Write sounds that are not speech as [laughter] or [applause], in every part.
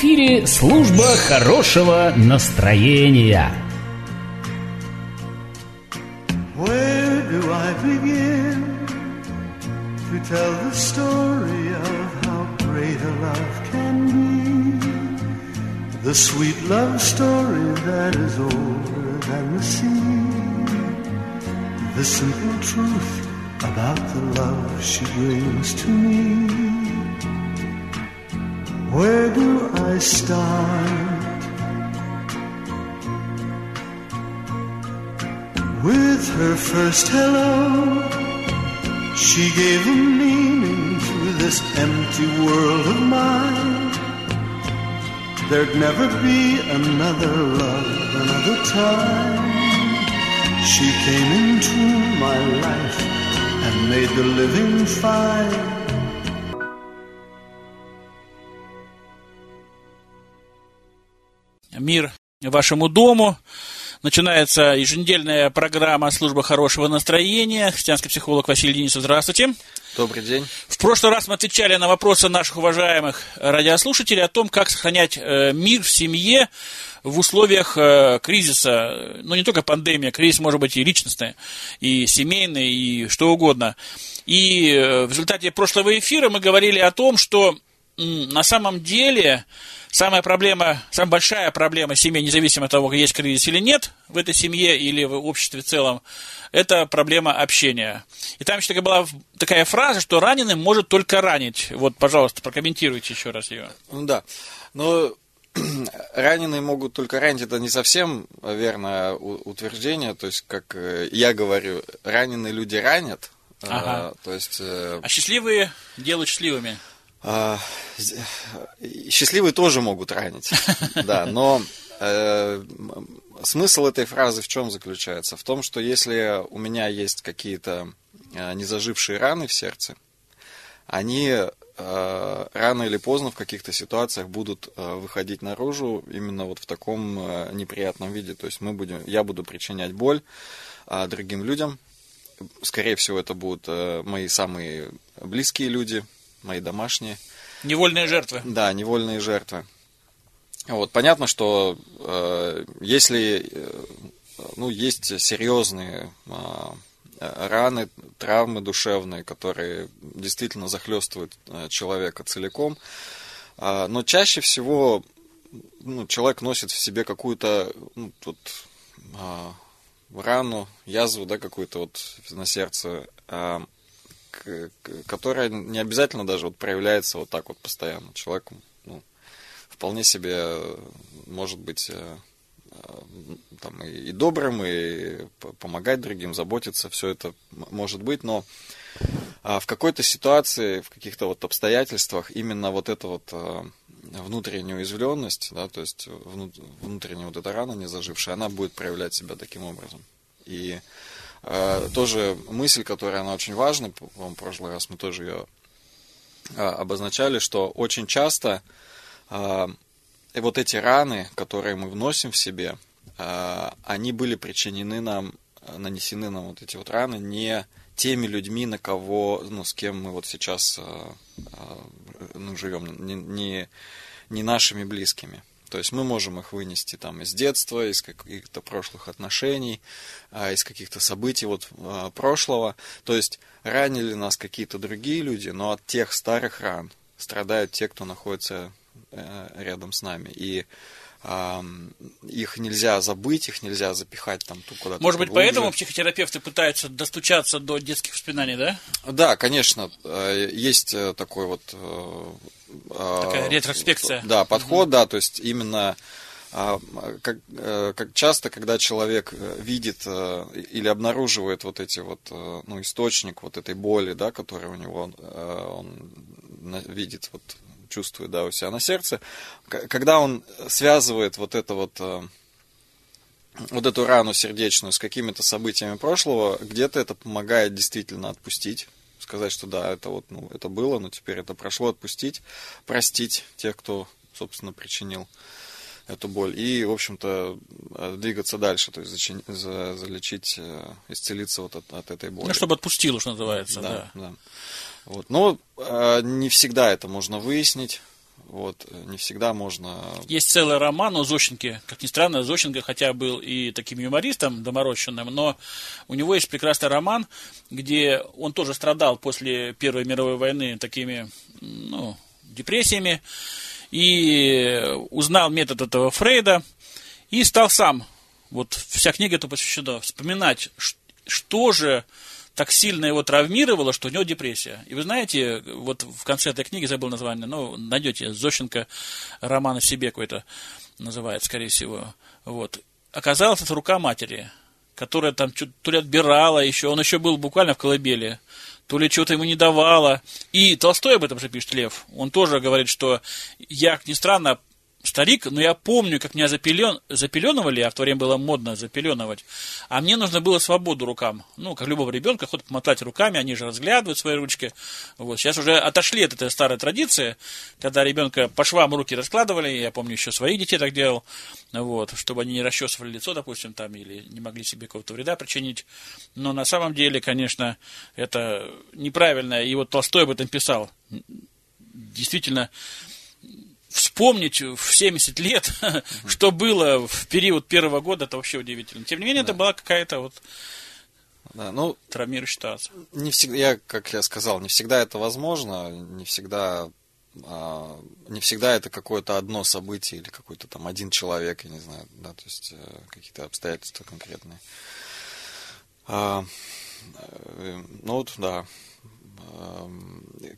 В эфире служба хорошего настроения. Where do I begin to tell the story of how great a love can be? The sweet love story that is older than the sea. The simple truth about the love she brings to me. Where do I start? With her first hello, she gave a meaning to this empty world of mine. There'd never be another love, another time. She came into my life and made the living fine. Мир вашему дому. Начинается еженедельная программа «Служба хорошего настроения». Христианский психолог Василий Денисов, здравствуйте. Добрый день. В прошлый раз мы отвечали на вопросы наших уважаемых радиослушателей о том, как сохранять э, мир в семье в условиях э, кризиса. Ну, не только пандемия, кризис может быть и личностный, и семейный, и что угодно. И э, в результате прошлого эфира мы говорили о том, что на самом деле самая проблема, самая большая проблема семьи, независимо от того, есть кризис или нет в этой семье или в обществе в целом, это проблема общения. И там еще такая была такая фраза, что раненый может только ранить. Вот, пожалуйста, прокомментируйте еще раз ее. Ну да, но [clears throat] раненые могут только ранить, это не совсем верное утверждение, то есть, как э, я говорю, раненые люди ранят, ага. то есть... Э, а счастливые делают счастливыми. А, счастливые тоже могут ранить, [laughs] да, но э, смысл этой фразы в чем заключается? В том, что если у меня есть какие-то э, незажившие раны в сердце, они э, рано или поздно в каких-то ситуациях будут э, выходить наружу именно вот в таком э, неприятном виде. То есть мы будем, я буду причинять боль э, другим людям. Скорее всего, это будут э, мои самые близкие люди, мои домашние. Невольные жертвы. Да, невольные жертвы. Вот, понятно, что э, если э, ну, есть серьезные э, раны, травмы душевные, которые действительно захлестывают э, человека целиком, э, но чаще всего ну, человек носит в себе какую-то ну, вот, э, рану, язву, да, какую-то вот на сердце. Э, которая не обязательно даже вот проявляется вот так вот постоянно. Человек ну, вполне себе может быть э, э, там, и добрым, и помогать другим, заботиться, все это может быть, но а, в какой-то ситуации, в каких-то вот обстоятельствах именно вот эта вот э, внутренняя уязвленность, да, то есть внутренняя вот эта рана не зажившая, она будет проявлять себя таким образом. И Э, тоже мысль, которая она очень важна, по-моему, в прошлый раз мы тоже ее э, обозначали, что очень часто э, вот эти раны, которые мы вносим в себе, они были причинены нам, нанесены нам вот эти вот раны не теми людьми, на кого, ну, с кем мы вот сейчас ну, живем, не, не, не нашими близкими. То есть мы можем их вынести там из детства, из каких-то прошлых отношений, а, из каких-то событий вот а, прошлого. То есть ранили нас какие-то другие люди, но от тех старых ран страдают те, кто находится э, рядом с нами. И их нельзя забыть, их нельзя запихать там куда-то. Может быть, глубже. поэтому психотерапевты пытаются достучаться до детских воспоминаний, да? Да, конечно. Э, есть э, такой вот... Э, Такая ретроспекция. Да, подход, угу. да, то есть именно а, как, как часто, когда человек видит или обнаруживает вот эти вот, ну, источник вот этой боли, да, который у него, он видит вот чувствует, да, у себя на сердце, когда он связывает вот это вот э, вот эту рану сердечную с какими-то событиями прошлого, где-то это помогает действительно отпустить, сказать, что да, это вот, ну, это было, но теперь это прошло, отпустить, простить тех, кто, собственно, причинил эту боль. И, в общем-то, э, двигаться дальше, то есть зачин, за, залечить, э, исцелиться вот от, от этой боли. Ну, чтобы отпустило, что называется, да. да. да. Вот. Но э, не всегда это можно выяснить. Вот, не всегда можно... Есть целый роман о Зощенке. Как ни странно, Зощенко хотя был и таким юмористом доморощенным, но у него есть прекрасный роман, где он тоже страдал после Первой мировой войны такими, ну, депрессиями, и узнал метод этого Фрейда, и стал сам, вот вся книга это посвящена, вспоминать, что же так сильно его травмировало, что у него депрессия. И вы знаете, вот в конце этой книги, забыл название, ну, найдете, Зощенко роман о себе какой-то называет, скорее всего. Вот. Оказалось, это рука матери, которая там то ли отбирала еще, он еще был буквально в колыбели, то ли что-то ему не давала. И Толстой об этом же пишет, Лев. Он тоже говорит, что я, как ни странно, старик, но я помню, как меня запелен, запеленывали, а в то время было модно запеленывать, а мне нужно было свободу рукам. Ну, как любого ребенка, хоть помотать руками, они же разглядывают свои ручки. Вот. Сейчас уже отошли от этой старой традиции, когда ребенка по швам руки раскладывали, я помню, еще своих детей так делал, вот, чтобы они не расчесывали лицо, допустим, там, или не могли себе какого-то вреда причинить. Но на самом деле, конечно, это неправильно, и вот Толстой об этом писал. Действительно, вспомнить в 70 лет, [laughs] что было в период первого года, это вообще удивительно. Тем не менее, это была какая-то вот да, ну, травмирующая ситуация. Не всегда, я, как я сказал, не всегда это возможно, не всегда, а, не всегда это какое-то одно событие или какой-то там один человек, я не знаю, да, то есть э, какие-то обстоятельства конкретные. А, э, ну вот, да,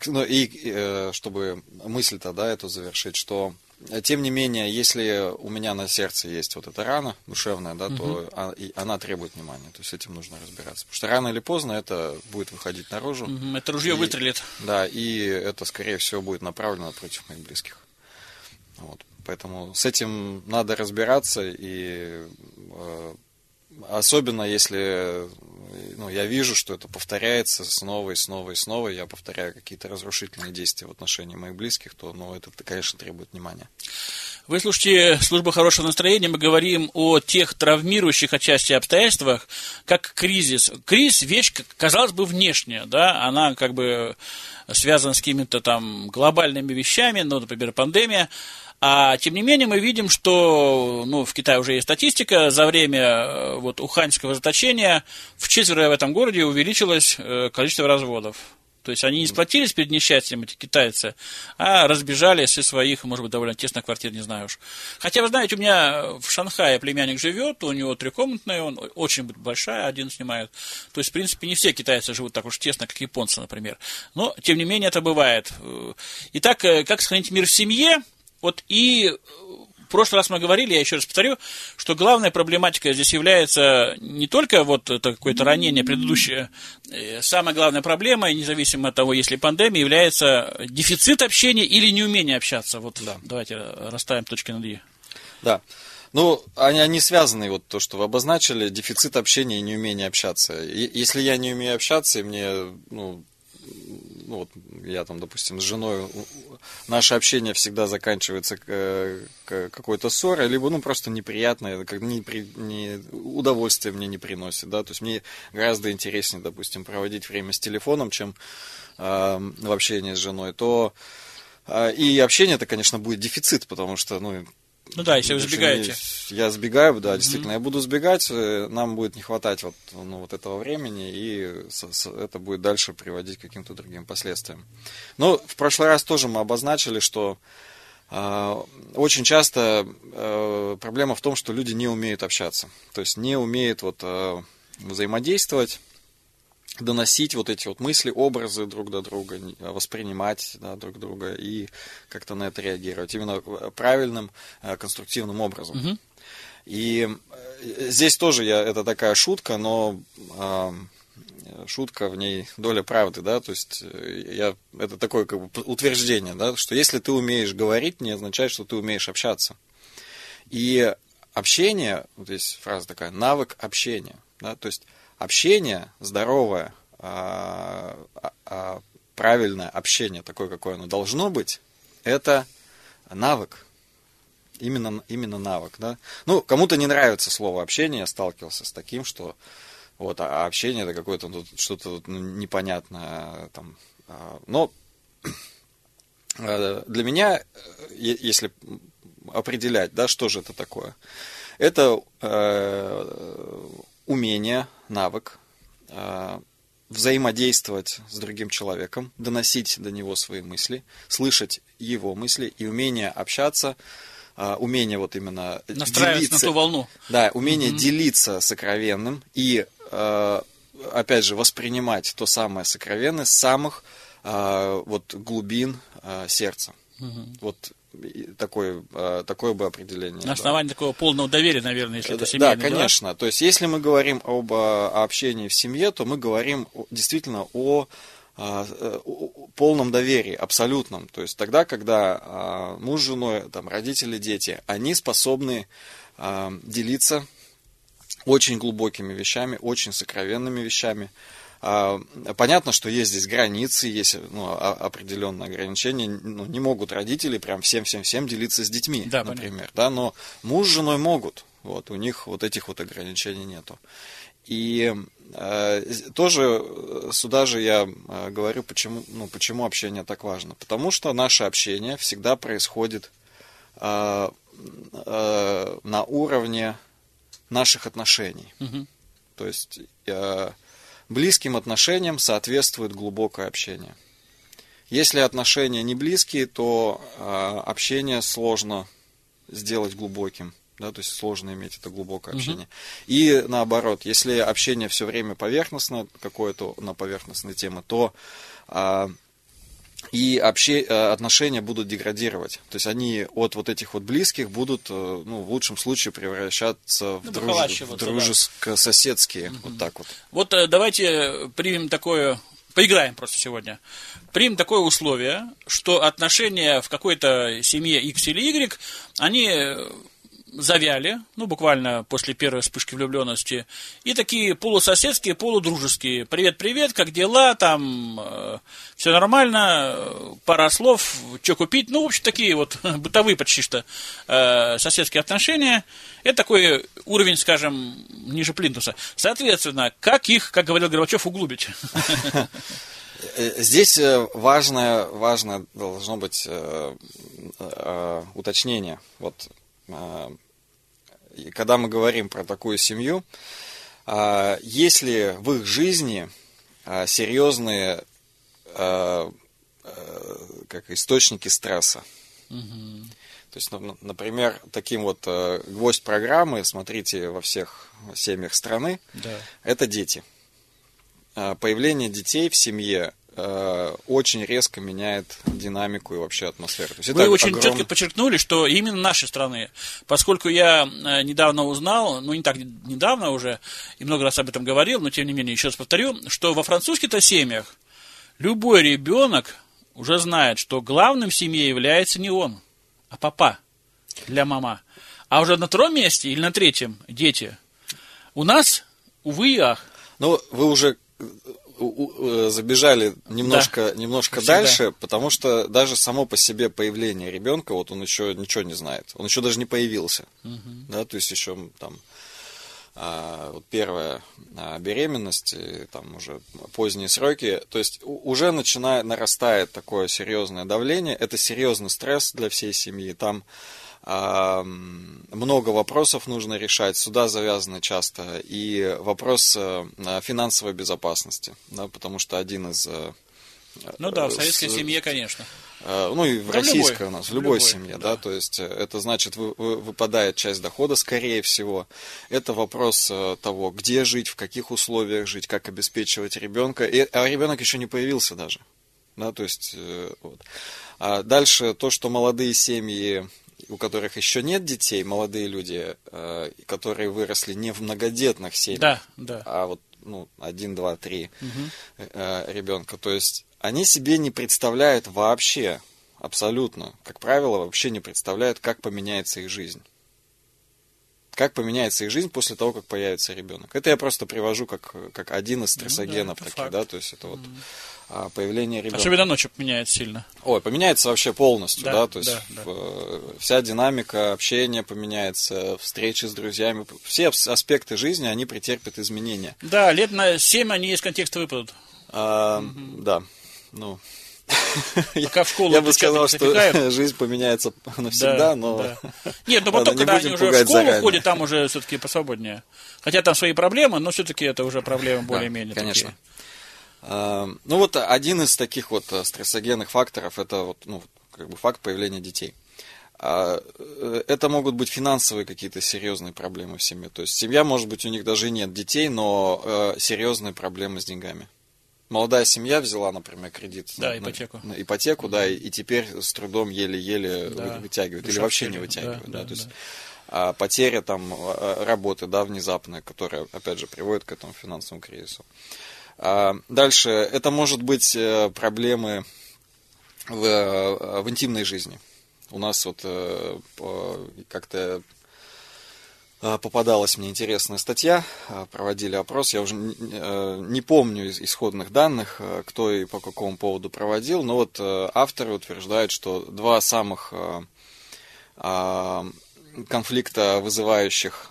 ну и э, чтобы мысль-то, да, эту завершить, что э, тем не менее, если у меня на сердце есть вот эта рана душевная, да, угу. то она требует внимания. То есть с этим нужно разбираться. Потому что рано или поздно это будет выходить наружу. Угу, это ружье и, выстрелит. Да, и это, скорее всего, будет направлено против моих близких. Вот. Поэтому с этим надо разбираться и э, особенно если ну, я вижу, что это повторяется снова и снова и снова, я повторяю какие-то разрушительные действия в отношении моих близких, то, ну, это, конечно, требует внимания. Вы слушаете «Служба хорошего настроения». Мы говорим о тех травмирующих отчасти обстоятельствах, как кризис. Кризис – вещь, казалось бы, внешняя, да, она как бы связана с какими-то там глобальными вещами, ну, например, пандемия. А тем не менее мы видим, что ну, в Китае уже есть статистика, за время э, вот, уханьского заточения в четверо в этом городе увеличилось э, количество разводов. То есть они не сплотились перед несчастьем, эти китайцы, а разбежались из своих, может быть, довольно тесных квартир, не знаю уж. Хотя, вы знаете, у меня в Шанхае племянник живет, у него трехкомнатная, он очень большая, один снимает. То есть, в принципе, не все китайцы живут так уж тесно, как японцы, например. Но, тем не менее, это бывает. Итак, как сохранить мир в семье? Вот и э, в прошлый раз мы говорили, я еще раз повторю, что главная проблематика здесь является не только вот это какое-то ранение предыдущее, э, самая главная проблема, независимо от того, есть ли пандемия, является дефицит общения или неумение общаться. Вот да. давайте расставим точки над «и». Да. Ну, они, они связаны, вот то, что вы обозначили, дефицит общения и неумение общаться. И, если я не умею общаться, и мне, ну, ну вот я там, допустим, с женой, наше общение всегда заканчивается какой-то ссорой, либо, ну, просто неприятное, как не, не, удовольствие мне не приносит, да, то есть мне гораздо интереснее, допустим, проводить время с телефоном, чем э, в общении с женой, то э, и общение это, конечно, будет дефицит, потому что, ну, ну да, если вы сбегаете. Я сбегаю, да, действительно, mm-hmm. я буду сбегать, э, нам будет не хватать вот, ну, вот этого времени, и это будет дальше приводить к каким-то другим последствиям. Но в прошлый раз тоже мы обозначили, что э, очень часто э, проблема в том, что люди не умеют общаться, то есть не умеют вот, э, взаимодействовать, доносить вот эти вот мысли, образы друг до друга, воспринимать да, друг друга и как-то на это реагировать именно правильным, э, конструктивным образом. Угу. И э, здесь тоже я, это такая шутка, но э, шутка в ней доля правды, да, то есть э, я, это такое как бы утверждение, да, что если ты умеешь говорить, не означает, что ты умеешь общаться. И общение, вот здесь фраза такая, навык общения, да, то есть общение здоровое, а, а, а, правильное общение, такое, какое оно должно быть, это навык. Именно, именно навык, да. Ну, кому-то не нравится слово общение, я сталкивался с таким, что вот, а общение это какое-то ну, что-то непонятное там. Но [clears throat] Э, Для меня, э, если определять, да, что же это такое, это э, умение, навык э, взаимодействовать с другим человеком, доносить до него свои мысли, слышать его мысли и умение общаться, э, умение вот именно Настраиваться на делиться, ту волну. да, умение делиться сокровенным и, э, опять же, воспринимать то самое сокровенное с самых вот глубин сердца. Вот и такое, э, такое бы определение. На да. основании такого полного доверия, наверное, если это Да, семейные Да, конечно. То есть, если мы говорим об э, общении в семье, то мы говорим действительно о, а, э, о- полном доверии, абсолютном. То есть тогда, когда а, муж с женой, там, родители, дети, они способны а, делиться очень глубокими вещами, очень сокровенными вещами. А, Понятно, что есть здесь границы, есть ну, определенные ограничения. Ну, не могут родители прям всем-всем-всем делиться с детьми, Да, понятно. например. Да, но муж с женой могут. Вот, у них вот этих вот ограничений нету. И э, тоже э, сюда же я э, говорю, почему, ну, почему общение так важно. Потому что наше общение всегда происходит э, э, на уровне наших отношений. Мгм. То есть э, близким отношениям соответствует глубокое общение. Если отношения не близкие, то э, общение сложно сделать глубоким. Да, то есть сложно иметь это глубокое общение. И наоборот, если общение все время поверхностное, какое-то на поверхностные темы, то а, и обще, э, отношения будут деградировать. То есть они от вот этих вот близких будут, э, ну, в лучшем случае превращаться в, Ну, друж- в да. дружеско-соседские. Вот так вот. Вот э, давайте примем такое, поиграем просто сегодня. Примем такое условие, что отношения в какой-то семье X или Y, они завяли, ну, буквально после первой вспышки влюбленности, и такие полусоседские, полудружеские. Привет-привет, как дела, там, все нормально, э, пара слов, что купить, ну, в общем, такие вот [laughs] бытовые почти что э, соседские отношения. Это такой уровень, скажем, ниже плинтуса. Соответственно, как их, как говорил Горбачев, углубить? Э, Здесь э, важное, важное должно быть э, э, уточнение. Вот, э, и когда мы говорим про такую семью, э, если в их жизни э, серьезные как источники стресса, то есть, ну, например, таким вот гвоздь программы, смотрите во всех семьях страны, Да. это дети. А, Появление детей в семье очень резко меняет динамику и вообще атмосферу. То есть Вы это очень огром- четко подчеркнули, что именно нашей страны, поскольку я э, недавно узнал, ну не так недавно уже, и много раз об этом говорил, но тем не менее еще раз повторю, что во французских-то семьях любой ребенок уже знает, что главным в семье является не он, а папа для мама. А уже на втором месте или на третьем дети. У нас, увы и ах, Ну, вы уже э, э, забежали немножко, немножко как всегда. дальше, потому что даже само по себе появление ребенка, вот он еще ничего не знает, он еще даже не появился, да, то есть еще там а, вот первая а, беременность, и там уже поздние сроки, то есть уже начинает нарастает такое серьезное давление, это серьезный стресс для всей семьи, там много вопросов нужно решать, сюда завязаны часто и вопрос э, финансовой безопасности, да, потому что один из э, ну да, в э, советской с- семье, конечно. Ну и в Да, российской любой. у нас, в любой, любой, семье, да. да. то есть это значит вы- вы- выпадает часть дохода, скорее всего. Это вопрос того, где жить, в каких условиях жить, как обеспечивать ребенка, И- а ребенок еще не появился даже, да, то есть вот. А дальше то, что молодые семьи, у которых еще нет детей, молодые люди, э, которые выросли не в многодетных семьях, Да, да. а вот ну, один, два, три э, ребенка. То есть они себе не представляют вообще, абсолютно, как правило, вообще не представляют, как поменяется их жизнь. Как поменяется их жизнь после того, как появится ребенок. Это я просто привожу как, как один из стрессогенов Ну это таких, факт. да, то есть это вот а, появление ребенка. Особенно ночью меняется сильно. Ой, поменяется вообще полностью, Да, да, то есть да, да. в- вся динамика общения поменяется, встречи с друзьями, все ас- аспекты жизни, они претерпят изменения. Да, лет на 7 они из контекста выпадут. А, Да, ну, [laughs] Пока в школу Я бы сказал, что [laughs] жизнь поменяется навсегда, но... да. [laughs] Нет, Ладно, потом, не когда они уже в школу заранее. ходят, там уже все-таки посвободнее. Хотя там свои проблемы, но все-таки это уже проблемы более-менее конечно. такие. А, Ну вот один из таких вот э, стрессогенных факторов это вот ну как бы факт появления детей. А, э, Это могут быть финансовые какие-то серьезные проблемы в семье. То есть семья, может быть, у них даже и нет детей, но э, серьезные проблемы с деньгами. Молодая семья взяла, например, кредит Да, на, ипотеку. на ипотеку, да, и, и теперь с трудом еле-еле Да. вы- вытягивает, или вообще не вытягивает. Да, Да, да, то есть да. а, потеря там а, работы, да, внезапная, которая, опять же, приводит к этому финансовому кризису. А, Дальше, это может быть э, проблемы в, э, в интимной жизни. У нас вот э, как-то попадалась мне интересная статья, проводили опрос, я уже не- помню из исходных данных, кто и по какому поводу проводил, но вот авторы утверждают, что два самых а, конфликта вызывающих,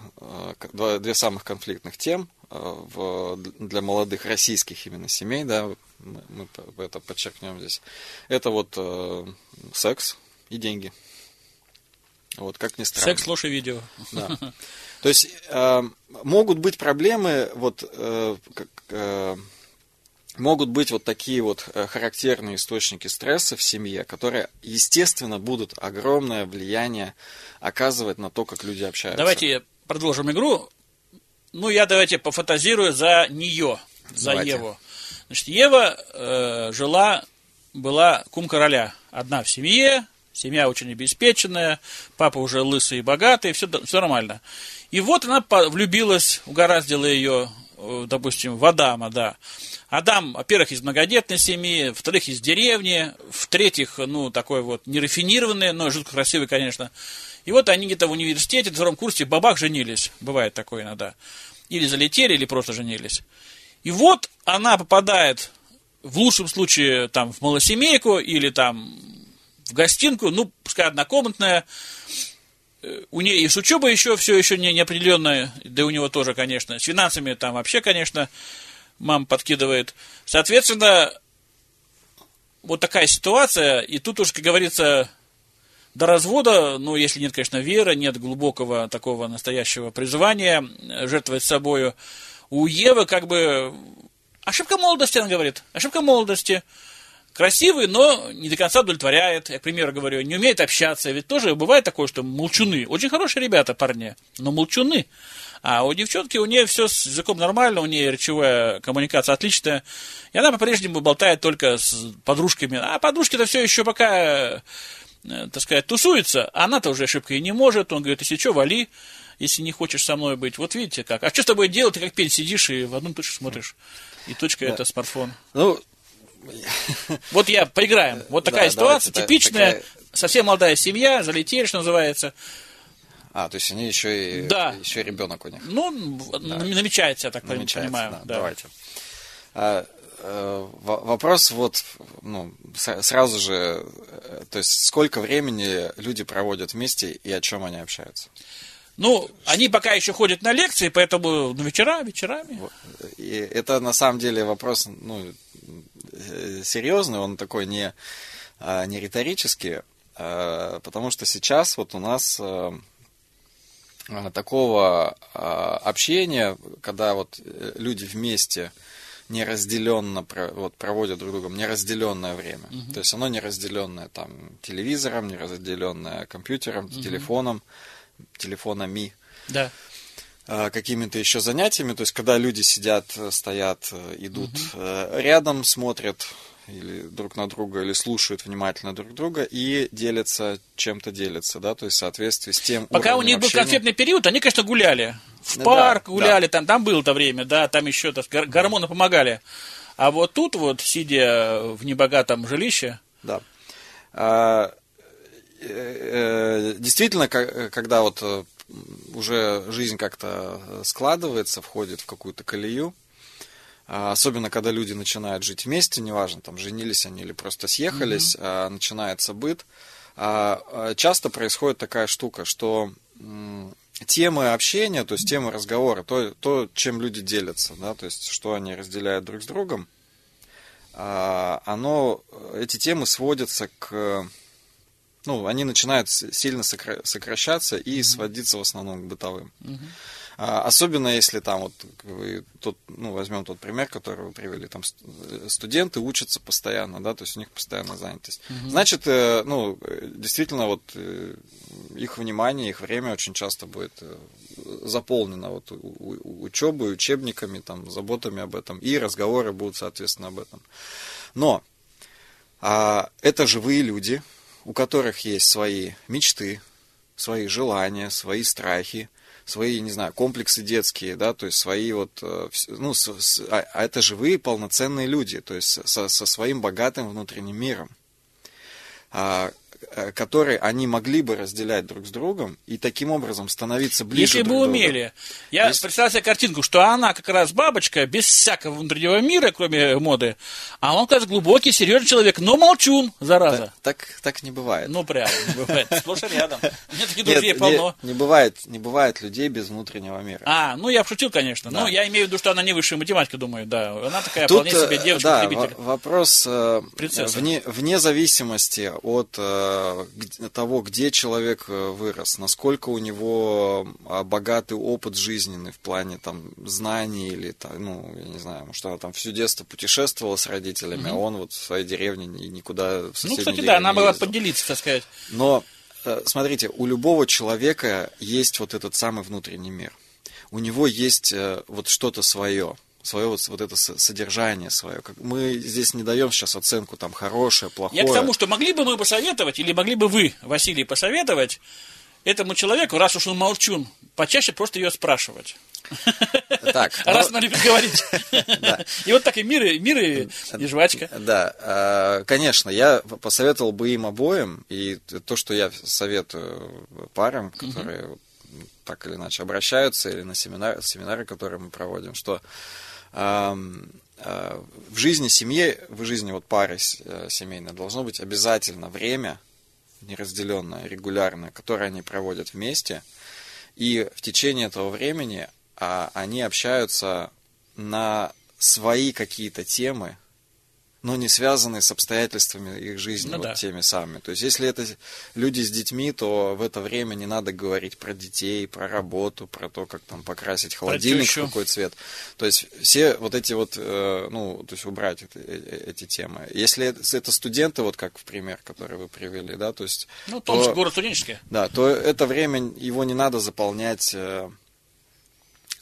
две самых конфликтных тем в, для молодых российских именно семей, да, мы, мы это подчеркнем здесь, это вот э, секс и деньги. Вот как ни странно. Секс, ложь и видео. Да. То есть э, могут быть проблемы, вот э, как, э, могут быть вот такие вот э, характерные источники стресса в семье, которые, естественно, будут огромное влияние оказывать на то, как люди общаются. Давайте продолжим игру. Ну, я давайте пофантазирую за нее, за Давайте. Еву. Значит, Ева э, жила, была кум короля. Одна в семье, семья очень обеспеченная, папа уже лысый и богатый, все, все нормально. И вот она влюбилась, угораздила ее, э, допустим, в Адама, да. Адам, во-первых, из многодетной семьи, во-вторых, из деревни, в-третьих, ну, такой вот нерафинированный, но жутко красивый, конечно. И вот они где-то в университете, на втором курсе, бабах, женились. Бывает такое иногда. Или залетели, или просто женились. И вот она попадает, в лучшем случае, там, в малосемейку, или там в гостинку, ну, пускай однокомнатная, Э, у нее и с учебой еще все еще не, неопределенное, да и у него тоже, конечно, с финансами там вообще, конечно, мама подкидывает. Соответственно, вот такая ситуация, и тут уж, как говорится, до развода, ну, если нет, конечно, веры, нет глубокого такого настоящего призвания э, жертвовать собою, у Евы как бы ошибка молодости, она говорит, ошибка молодости. Красивый, но не до конца удовлетворяет. Я, к примеру, говорю, не умеет общаться. Ведь тоже бывает такое, что молчуны. Очень хорошие ребята, парни, но молчуны. А у девчонки, у нее все с языком нормально, у нее речевая коммуникация отличная. И она по-прежнему болтает только с подружками. А подружки-то все еще пока, э, так сказать, тусуются. А она-то уже ошибкой не может. Он говорит, если что, вали, если не хочешь со мной быть. Вот видите как. А что с тобой делать? Ты как пень сидишь и в одну точку смотришь. И точка это смартфон. Ну, [laughs] Вот я поиграем. Вот такая Да, ситуация, давайте, типичная. такая- Совсем молодая семья, залетели, что называется. а, то есть они еще и, Да. еще и ребенок у них. Ну, намечается, я так намечается, понимаю. да. да. Давайте. Э, во- вопрос вот, ну, сразу же, э, то есть сколько времени люди проводят вместе и о чем они общаются? Ну, они пока еще ходят на лекции, поэтому ну, вечера, вечерами. И это на самом деле вопрос, ну, э, серьезный, он такой не, а, не риторический, а, потому что сейчас вот у нас такого а, общения, когда вот люди вместе неразделенно вот, проводят друг с другом неразделенное время. То есть оно неразделенное там телевизором, неразделенное компьютером, телефоном, телефонами. Да. а, какими-то еще занятиями, то есть когда люди сидят, э, стоят, э, идут э, рядом, смотрят или друг на друга, или слушают внимательно друг друга и делятся, чем-то делятся, да, то есть в соответствии с тем Пока у них был общения. конфетный период, они, конечно, гуляли. В Ну парк да, гуляли, там, там было то время, да, там еще так, гор- гормоны помогали. А вот тут вот, сидя в небогатом жилище, Да. А, э, э, Действительно, когда вот э, уже жизнь как-то складывается, входит в какую-то колею, особенно когда люди начинают жить вместе, неважно, там женились они или просто съехались, а, начинается быт, а, а, часто происходит такая штука, что темы общения, то есть темы разговора, то, то чем люди делятся, да, то есть что они разделяют друг с другом, а, оно, эти темы сводятся к, ну, они начинают сильно сокра- сокращаться и сводиться в основном к бытовым. А, Особенно если там вот тот, ну, возьмем тот пример, который вы привели, там э, студенты учатся постоянно, да, то есть у них постоянная занятость. Значит, э, ну, действительно, вот э, их внимание, их время очень часто будет заполнено вот учебой, учебниками, там, заботами об этом, и разговоры будут, соответственно, об этом. Но а, это живые люди, у которых есть свои мечты, свои желания, свои страхи, свои, не знаю, комплексы детские, да, то есть свои вот, э, ну, с- с- а, а это живые полноценные люди, то есть со, со своим богатым внутренним миром, а, э, который они могли бы разделять друг с другом и таким образом становиться ближе Если бы друг другу. умели. Я Если- представил себе картинку, что она как раз бабочка, без всякого внутреннего мира, кроме моды, а он, кажется, глубокий, серьезный человек, но молчун, зараза. Так, так, так не бывает. Ну, прям, не бывает. Сплошь рядом. У меня таких друзей полно. Не, бывает, не бывает людей без внутреннего мира. А, ну я пошутил, конечно. Но я имею в виду, что она не высшая математика, думаю, да. Она такая вполне себе э, во- вопрос э, вне, зависимости от того, где человек э, вырос, насколько у него э, богатый опыт жизненный в плане там знаний или та- ну я не знаю, может она там всю детство путешествовала с родителями, а он вот в своей деревне ни- никуда в Ну, кстати, да, она ездил. поделиться, так сказать. Но э, смотрите, у любого человека есть вот этот самый внутренний мир. У него есть э, вот что-то свое, свое вот, вот это со- содержание свое. Как мы здесь не даем сейчас оценку там хорошее, плохое. Я к тому, что могли бы мы посоветовать, или могли бы вы, Василий, посоветовать этому человеку, раз уж он молчун, почаще просто ее спрашивать. Так, [laughs] Раз ну, она любит говорить. [laughs] И вот так и мир, и мир, и, и жвачка. Да, э, конечно, я посоветовал бы им обоим, и то, что я советую парам, которые так или иначе обращаются, или на семинар, семинары, которые мы проводим, что эм, э, в жизни семьи, в жизни вот пары э, семейной должно быть обязательно время неразделенное, регулярное, которое они проводят вместе, и в течение этого времени а, они общаются на свои какие-то темы, но не связанные с обстоятельствами их жизни, Ну вот да. теми самыми. То есть, если это люди с детьми, то в это время не надо говорить про детей, про работу, про то, как там покрасить холодильник, в какой цвет. То есть, все вот эти вот, э, ну, то есть, убрать это- э- э- эти темы. Если это, студенты, вот как в пример, который вы привели, да, то есть... Ну, то- Томск, город студенческий. да, то это время его не надо заполнять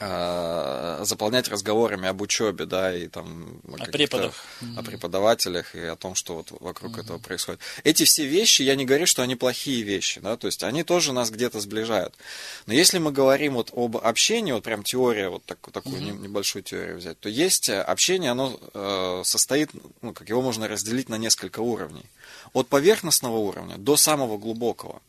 заполнять разговорами об учебе, да, и там о, преподах. о преподавателях и о том, что вот вокруг этого происходит. Эти все вещи, я не говорю, что они плохие вещи, да, то есть они тоже нас где-то сближают. Но если мы говорим вот об общении, вот прям теория, вот так- такую не- небольшую теорию взять, то есть э, общение, оно э, состоит, ну, как его можно разделить на несколько уровней. От поверхностного уровня до самого глубокого.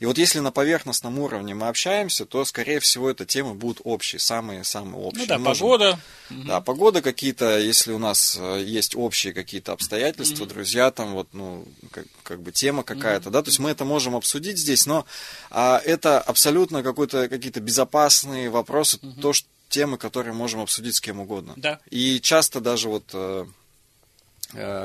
И вот если на поверхностном уровне мы общаемся, то, скорее всего, это темы будут общие, самые-самые общие. Ну да, Мы можем- погода. Да, погода какие-то, если у нас э, есть общие какие-то обстоятельства, друзья, там вот, ну, как, как бы тема какая-то, да, то есть мы это можем обсудить здесь, но а, это абсолютно какой-то, какие-то безопасные вопросы, то, что, темы, которые можем обсудить с кем угодно. Да. И часто даже вот э,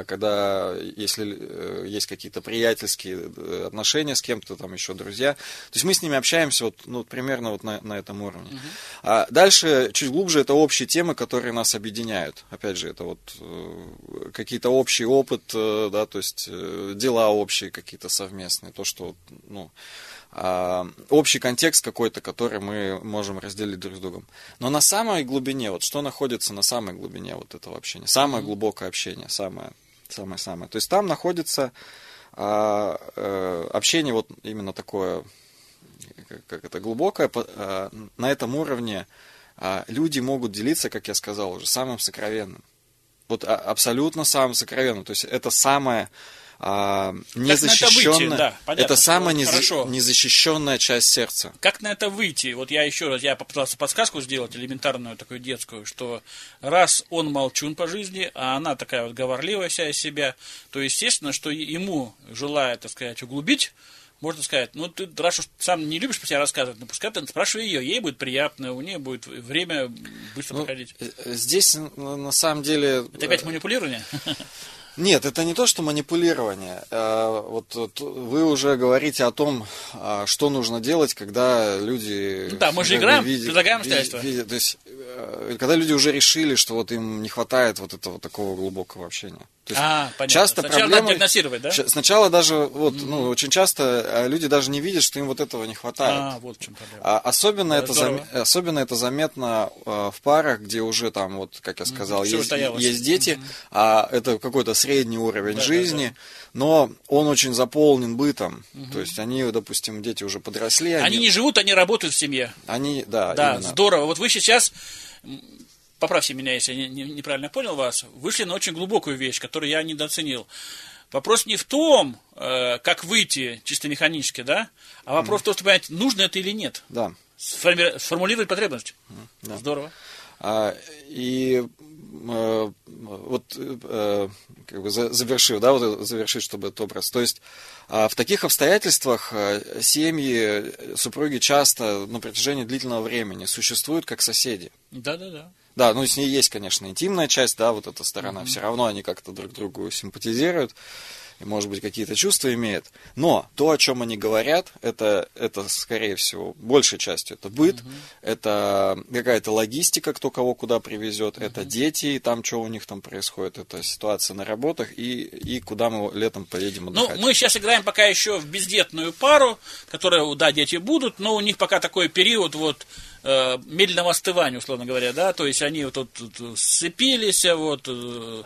когда если э, есть какие-то приятельские э, отношения с кем-то, там еще друзья, то есть мы с ними общаемся вот, ну, примерно вот на, на этом уровне. А дальше, чуть глубже, это общие темы, которые нас объединяют. Опять же, это вот э, какие-то общий опыт, э, да, то есть э, дела общие какие-то совместные, то, что, ну, общий контекст какой-то, который мы можем разделить друг с другом. Но на самой глубине, вот что находится на самой глубине вот этого общения, самое глубокое общение, самое, самое, самое. То есть там находится а, э, общение вот именно такое, как, как это глубокое, а, на этом уровне а, люди могут делиться, как я сказал уже, самым сокровенным. Вот а- абсолютно самым сокровенным. То есть это самое а, незащищенная, выйти? Да, понятно, это самая что неза- хорошо. незащищенная часть сердца. Как на это выйти? Вот я еще раз, я попытался подсказку сделать, элементарную такую детскую, что раз он молчун по жизни, а она такая вот говорливая вся из себя, то естественно, что ему, желая, так сказать, углубить можно сказать, ну, ты, раз уж сам не любишь про себя рассказывать, ну, пускай ты спрашивай ее, ей будет приятно, у нее будет время быстро Ну, проходить. э, здесь, н- на самом деле... Это опять манипулирование? [laughs] Нет, это не то, что манипулирование. Э, Вот, вот вы уже говорите о том, а, что нужно делать, когда люди... Ну да, мы же играем, видят- предлагаем обстоятельства. видят- то есть, э, когда люди уже решили, что вот им не хватает вот этого такого глубокого общения. То есть, А, понятно. Часто Сначала проблемы... надо диагностировать, да? Сначала даже, вот, ну, очень часто э, люди даже не видят, что им вот этого не хватает. А, вот в чем проблема. А особенно, Да, это зам- особенно это заметно э, в парах, где уже там, вот, как я сказал, всё есть, устоялось. есть дети, а это какой-то средний уровень Да, да, жизни, но он очень заполнен бытом. То есть они, допустим, дети уже подросли, они, Они не живут, они работают в семье. они- да, Да, именно. здорово. Вот вы сейчас, поправьте меня, если я не- не- неправильно понял вас, вышли на очень глубокую вещь, которую я недооценил. Вопрос не в том, э, как выйти чисто механически, да, а вопрос в том, чтобы понять, нужно это или нет. Да. Сформи- Сформулировать потребность. да. Здорово. А, и э, вот э, как бы за- завершив, да, вот завершить, чтобы этот образ. То есть а, в таких обстоятельствах э, семьи, супруги часто на протяжении длительного времени существуют как соседи. Да-да-да. Да, ну с ней есть, конечно, интимная часть, да, вот эта сторона. Все равно они как-то друг другу симпатизируют и, может быть, какие-то чувства имеют. Но то, о чем они говорят, это, это скорее всего, большей частью это быт, это какая-то логистика, кто кого куда привезет, это дети, и там что у них там происходит, это ситуация на работах и, и куда мы летом поедем Ну, отдыхать. мы сейчас играем пока еще в бездетную пару, которая, да, дети будут, но у них пока такой период вот э, медленного остывания, условно говоря, да, то есть они вот тут, тут сцепились, вот э, э,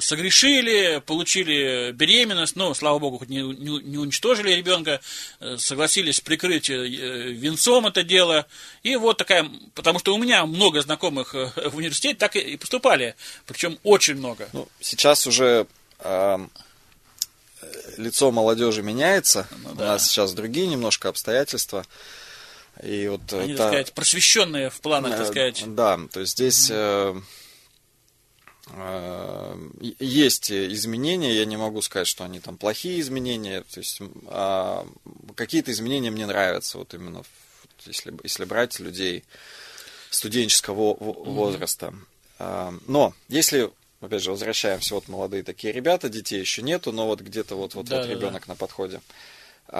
согрешили, получили беременность, ну, слава богу, хоть не, не- не уничтожили ребенка, э, согласились прикрыть э, венцом это дело, и вот такая, потому что у меня много знакомых э, в университете так и- поступали, причем очень много. Ну, сейчас уже э, лицо молодежи меняется. Ну У да. нас сейчас другие немножко обстоятельства. И вот э, Они, та- так сказать, просвещенные в планах, так э, сказать. Да, то есть здесь э, э, и- есть изменения, я не могу сказать, что они там плохие изменения, то есть а, какие-то изменения мне нравятся, вот именно если, если брать людей студенческого во- возраста. А, Но если, опять же, возвращаемся, вот молодые такие ребята, детей еще нету, но вот где-то вот вот, Да, вот да, ребенок на подходе. [laughs]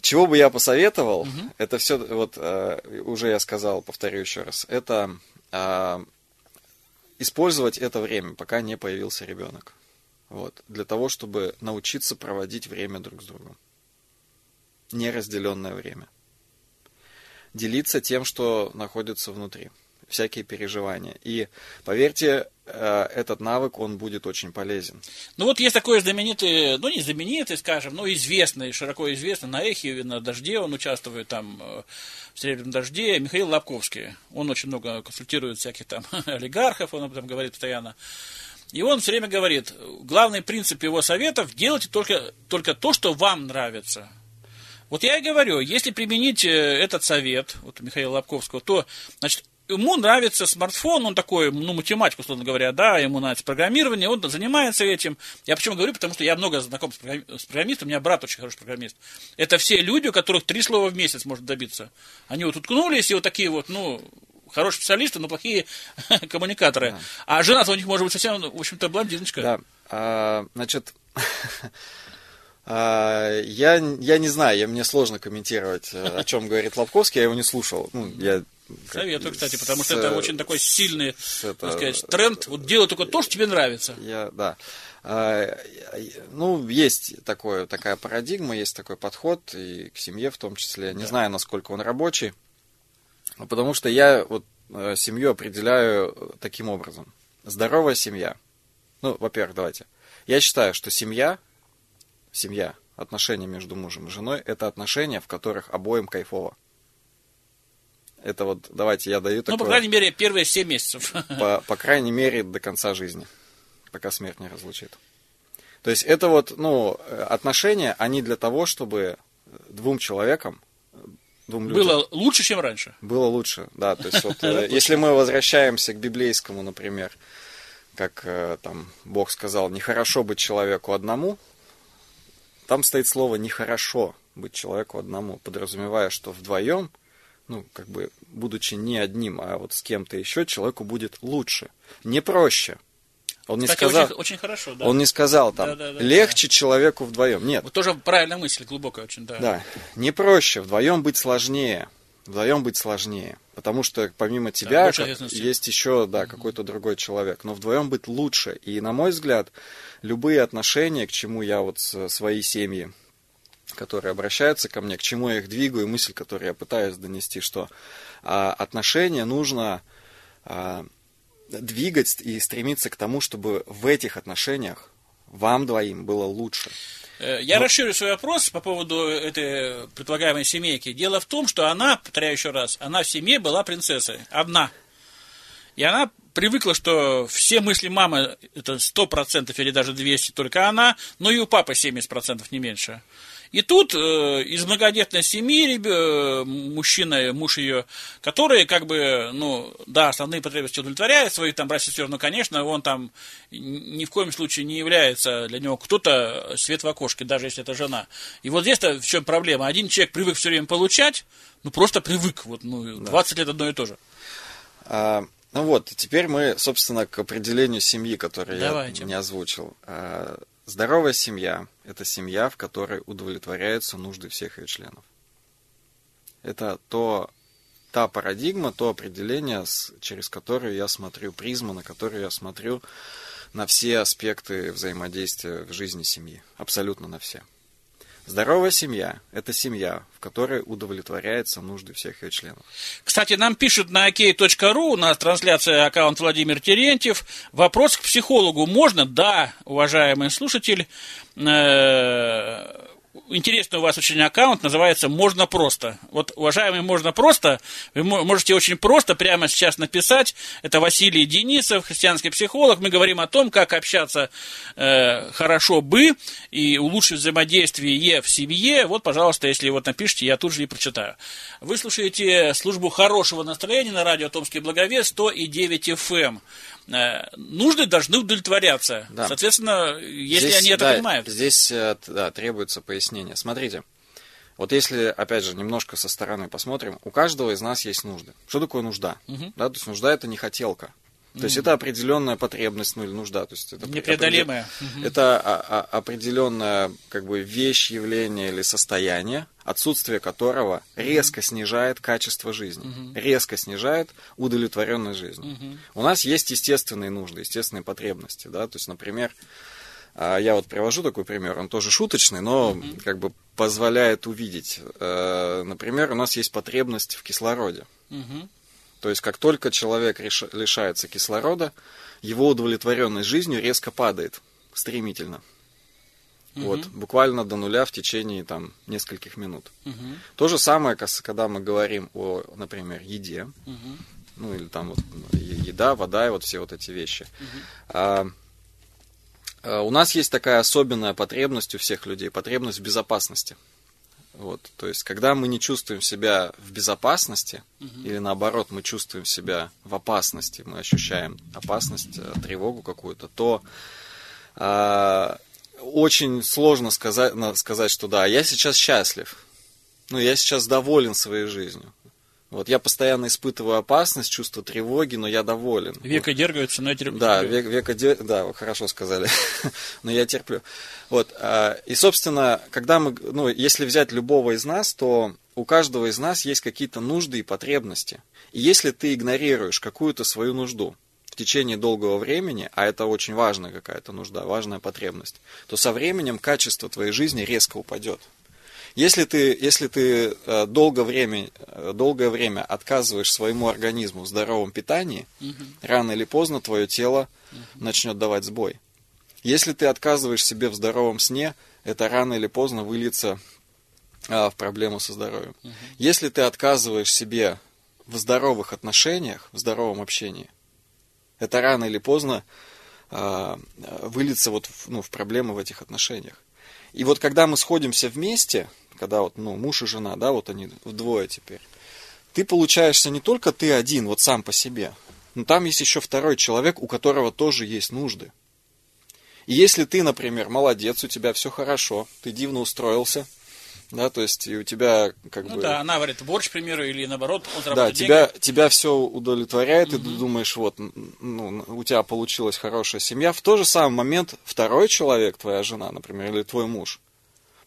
Чего бы я посоветовал, это все, вот э, уже я сказал, повторю еще раз, это а, использовать это время, пока не появился ребенок. Вот, для того, чтобы научиться проводить время друг с другом. Неразделенное время. Делиться тем, что находится внутри. Всякие переживания. И поверьте, э, этот навык, он будет очень полезен. Ну вот есть такой знаменитый, ну не знаменитый, скажем, но известный, широко известный, на эхе, на дожде, он участвует там э, в серебряном дожде, Михаил Лобковский. Он очень много консультирует всяких там [laughs] олигархов, он об этом говорит постоянно. И он все время говорит, главный принцип его советов, делайте только, только то, что вам нравится. Вот я и говорю, если применить э, этот совет, вот Михаила Лобковского, то, значит, ему нравится смартфон, он такой, ну, математик, условно говоря, да, ему нравится программирование, он занимается этим. Я почему говорю, потому что я много знаком с программи- с программистом, у меня брат очень хороший программист. Это все люди, у которых три слова в месяц может добиться. Они вот уткнулись, и вот такие вот, ну, хорошие специалисты, но плохие [laughs] коммуникаторы. А жена у них может быть совсем, в общем-то, блондиночка. Да, а, значит, [laughs] а, я, я не знаю, я, мне сложно комментировать, э, о чем говорит Лобковский, я его не слушал. Ну, я, Советую, кстати, потому с- что это очень такой сильный, это- так сказать, тренд. Вот делай только то, что тебе нравится. Я, да. А, Ну, есть такое, такая парадигма, есть такой подход и к семье в том числе. Не Да. знаю, насколько он рабочий, потому что я вот э, семью определяю таким образом. Здоровая семья. Ну, во-первых, давайте. Я считаю, что семья, семья, отношения между мужем и женой, это отношения, в которых обоим кайфово. Это вот, давайте, я даю Ну, такое... по крайней мере, первые 7 месяцев. [laughs] по, по крайней мере, до конца жизни, пока смерть не разлучит. То есть это вот, ну, э, отношения, они для того, чтобы двум человекам, э, двум людям Было лучше, чем раньше. было лучше, да. То есть вот, [laughs] э, если мы возвращаемся к библейскому, например, как э, там Бог сказал, нехорошо быть человеку одному, там стоит слово нехорошо быть человеку одному, подразумевая, что вдвоем, ну, как бы, будучи не одним, а вот с кем-то еще, человеку будет лучше. Не проще. Он не Кстати, сказал, очень, очень хорошо, да. он не сказал там, Да, да, да, легче человеку вдвоем. Нет. Вот тоже правильная мысль, глубокая очень, да. Да, не проще, вдвоем быть сложнее. Вдвоем быть сложнее. Потому что помимо тебя больше как- есть еще да, какой-то другой человек. Но вдвоем быть лучше. И на мой взгляд, любые отношения, к чему я вот свои семьи, которые обращаются ко мне, к чему я их двигаю, мысль, которую я пытаюсь донести, что а, отношения нужно а, двигать и стремиться к тому, чтобы в этих отношениях вам двоим было лучше. Э, Я расширю свой вопрос по поводу этой предполагаемой семейки. Дело в том, что она, повторяю еще раз, она в семье была принцессой, одна. И она привыкла, что все мысли мамы это 100% или даже 200 только она, но и у папы 70% не меньше. И тут э, из многодетной семьи э, мужчина, муж ее, который как бы, ну, да, основные потребности удовлетворяет своих там братьев и сестер, но, конечно, он там ни в коем случае не является для него кто-то свет в окошке, даже если это жена. И вот здесь-то в чем проблема. Один человек привык все время получать, ну, просто привык, вот, ну, 20 лет одно и то же. А, ну вот, теперь мы, собственно, к определению семьи, которое Давайте. я не озвучил. Здоровая семья – это семья, в которой удовлетворяются нужды всех ее членов. Это то, та парадигма, то определение, через которое я смотрю, призма, на которую я смотрю на все аспекты взаимодействия в жизни семьи. Абсолютно на все. Здоровая семья – это семья, в которой удовлетворяются нужды всех ее членов. Кстати, нам пишут на ok.ru, у нас трансляция аккаунт Владимир Терентьев. Вопрос к психологу можно? Да, уважаемый слушатель. Э, Интересный у вас очень аккаунт, называется «Можно просто». Вот, уважаемый «Можно просто», вы мо- можете очень просто прямо сейчас написать. Это Василий Денисов, христианский психолог. Мы говорим о том, как общаться э, хорошо бы и улучшить взаимодействие в семье. Вот, пожалуйста, если вот напишите, я тут же и прочитаю. Вы слушаете службу хорошего настроения на радио Томский Благовест 109 FM. Э, Нужды должны удовлетворяться. Да. Соответственно, если Здесь, они это да, понимают. Здесь э, да, требуется пояснение. Смотрите, вот если, опять же, немножко со стороны посмотрим, у каждого из нас есть нужды. Что такое нужда? Да, то есть нужда это не хотелка. То есть это определенная потребность, ну или нужда. То есть это Непреодолимая. определ- Это а- а- определенная как бы вещь, явление или состояние, отсутствие которого резко снижает качество жизни, резко снижает удовлетворенность жизни. У нас есть естественные нужды, естественные потребности, да, то есть, например, а, я вот привожу такой пример, он тоже шуточный, но как бы позволяет увидеть. Э, Например, у нас есть потребность в кислороде. Мгм. То есть, как только человек лишается кислорода, его удовлетворенность жизнью резко падает стремительно. Вот, буквально до нуля в течение там нескольких минут. Мгм. То же самое, когда мы говорим о, например, еде, Мгм. ну или там вот еда, вода и вот все вот эти вещи. А, а, у нас есть такая особенная потребность у всех людей, потребность в безопасности. Вот, то есть, когда мы не чувствуем себя в безопасности, или наоборот, мы чувствуем себя в опасности, мы ощущаем опасность, э, тревогу какую-то, то а, очень сложно сказать, сказать, что да, я сейчас счастлив, ну, я сейчас доволен своей жизнью. Вот я постоянно испытываю опасность, чувство тревоги, но я доволен. Века дергаются, но я терплю. Да, век, века де- да, вы хорошо сказали, [laughs] но я терплю. Вот, а, и, собственно, когда мы, ну, если взять любого из нас, то у каждого из нас есть какие-то нужды и потребности. И если ты игнорируешь какую-то свою нужду в течение долгого времени, а это очень важная какая-то нужда, важная потребность, то со временем качество твоей жизни резко упадет. Если ты, если ты э, долгое, время, э, долгое время отказываешь своему организму в здоровом питании, рано или поздно твое тело начнет давать сбой. Если ты отказываешь себе в здоровом сне, это рано или поздно выльется а, в проблему со здоровьем. Если ты отказываешь себе в здоровых отношениях, в здоровом общении, это рано или поздно а, выльется вот в, ну, в проблемы в этих отношениях. И вот когда мы сходимся вместе, когда вот, ну, муж и жена, да, вот они вдвое теперь, ты получаешься не только ты один, вот сам по себе, но там есть еще второй человек, у которого тоже есть нужды. И если ты, например, молодец, у тебя все хорошо, ты дивно устроился, да, то есть и у тебя как Ну бы... да, она варит борщ, к примеру, или наоборот, он Да, тебя, деньги. тебя все удовлетворяет, и ты думаешь, вот, ну, у тебя получилась хорошая семья. В тот же самый момент второй человек, твоя жена, например, или твой муж,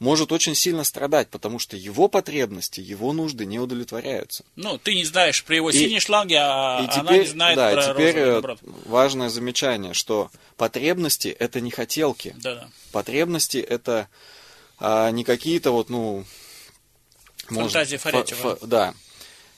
может очень сильно страдать, потому что его потребности, его нужды не удовлетворяются. Ну, ты не знаешь про его И- синие шланги, а И она теперь, не знает да, про теперь э, важное замечание, что потребности это не хотелки. Да-да. Потребности это а, не какие-то вот, ну... Фантазии фа- Фарятьева. фа- да.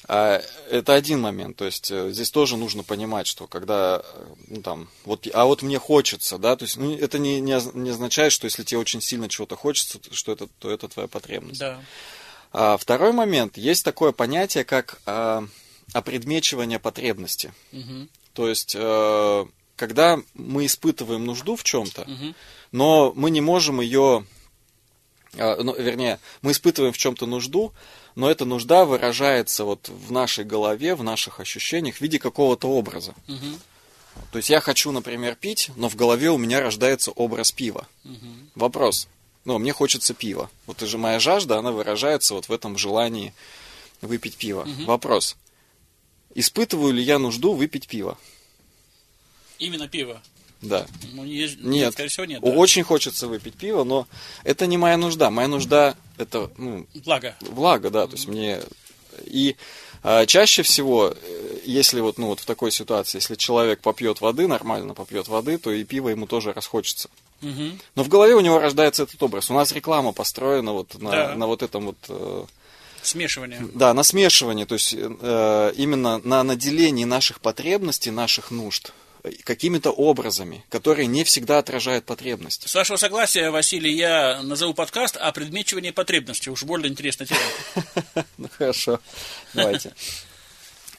А, это один момент. То есть э, здесь тоже нужно понимать, что когда, э, ну, там, вот, а вот мне хочется, да, то есть, ну, это не, не, не означает, что если тебе очень сильно чего-то хочется, что это, то это твоя потребность. Да. А, второй момент. Есть такое понятие, как а, опредмечивание потребности. Мгм. То есть, э, когда мы испытываем нужду в чем-то, Мгм. но мы не можем ее, э, ну, вернее, мы испытываем в чем-то нужду, но эта нужда выражается вот в нашей голове, в наших ощущениях в виде какого-то образа. Мгм. То есть я хочу, например, пить, но в голове у меня рождается образ пива. Мгм. Вопрос. Ну, мне хочется пива. Вот же моя жажда, она выражается вот в этом желании выпить пиво. Мгм. Вопрос. Испытываю ли я нужду выпить пиво? Именно пиво. Да. Ну, есть- Нет. скорее всего, нет. да. Очень хочется выпить пиво, но это не моя нужда. Моя нужда это ну, Благо. благо, да, то есть мне и а, чаще всего, э, если вот ну вот в такой ситуации, если человек попьет воды, нормально попьет воды, то и пиво ему тоже расхочется. Мгм. Но в голове у него рождается этот образ. У нас реклама построена вот на, Да. на вот этом вот э, Смешивание. да, на смешивании, то есть э, именно на наделении наших потребностей, наших нужд э, какими-то образами, которые не всегда отражают потребности. С вашего согласия, Василий, я назову подкаст о предмечивании потребностей. Уж больно интересная тема. [laughs] Ну хорошо, давайте.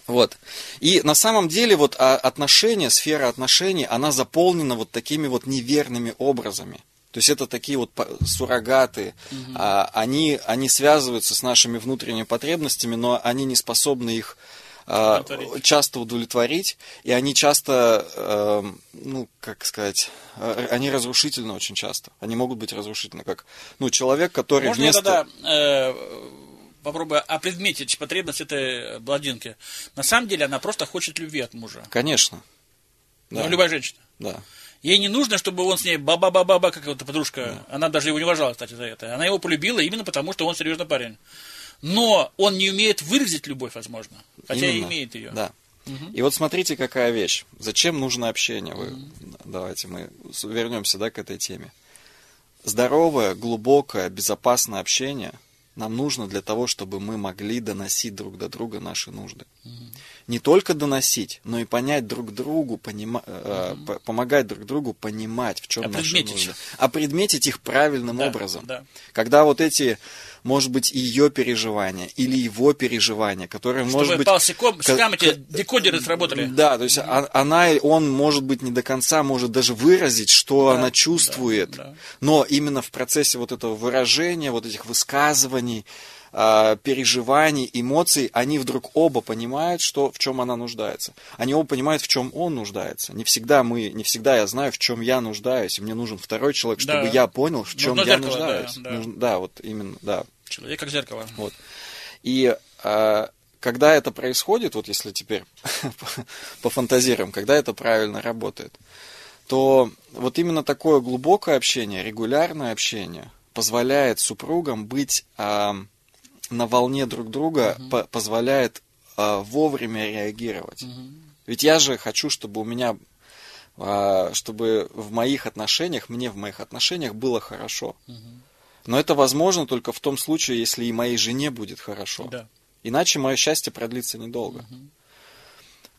Вот. И на самом деле вот а, отношения, сфера отношений, она заполнена вот такими вот неверными образами. То есть это такие вот суррогаты, а, они, они связываются с нашими внутренними потребностями, но они не способны их Удовлетворить. часто удовлетворить, и они часто, эм, ну, как сказать, э, они разрушительны очень часто. Они могут быть разрушительны, как, ну, человек, который Можно вместо... тогда э, попробую опредметить потребность этой бладинки? На самом деле она просто хочет любви от мужа. Конечно. Ну, Да. любая женщина. Да. Ей не нужно, чтобы он с ней ба-ба-ба-ба-ба, как вот подружка. Она даже его не уважала, кстати, за это. Она его полюбила именно потому, что он серьезный парень. Но он не умеет выразить любовь, возможно. Хотя Именно. имеет ее. Да. И вот смотрите, какая вещь. Зачем нужно общение? Вы... Давайте мы вернемся да, к этой теме. Здоровое, глубокое, безопасное общение нам нужно для того, чтобы мы могли доносить друг до друга наши нужды. Не только доносить, но и понять друг другу, понима- э, по- помогать друг другу понимать, в чем наши Опредметить. нужды. А предметить их правильным Да, образом. да. Когда вот эти, может быть, ее переживания или его переживания, которые, Чтобы может быть... ка- секам эти декодеры сработали. Да, то есть а- она, он, может быть, не до конца может даже выразить, что Да, она чувствует. да, да. Но именно в процессе вот этого выражения, вот этих высказываний, а, переживаний, эмоций, они вдруг оба понимают, что, в чем она нуждается. Они оба понимают, в чем он нуждается. Не всегда мы, не всегда я знаю, в чем я нуждаюсь, и мне нужен второй человек, чтобы Да. я понял, в чем Нужно я зеркало, да, нуждаюсь. да. Нужно- да, вот именно, да. Человек как зеркало. Вот. И а, когда это происходит, вот если теперь [laughs] пофантазируем, когда это правильно работает, то вот именно такое глубокое общение, регулярное общение позволяет супругам быть а, на волне друг друга, по- позволяет а, вовремя реагировать. Ведь я же хочу, чтобы у меня, а, чтобы в моих отношениях, мне в моих отношениях было хорошо. Но это возможно только в том случае, если и моей жене будет хорошо. Да. Иначе мое счастье продлится недолго.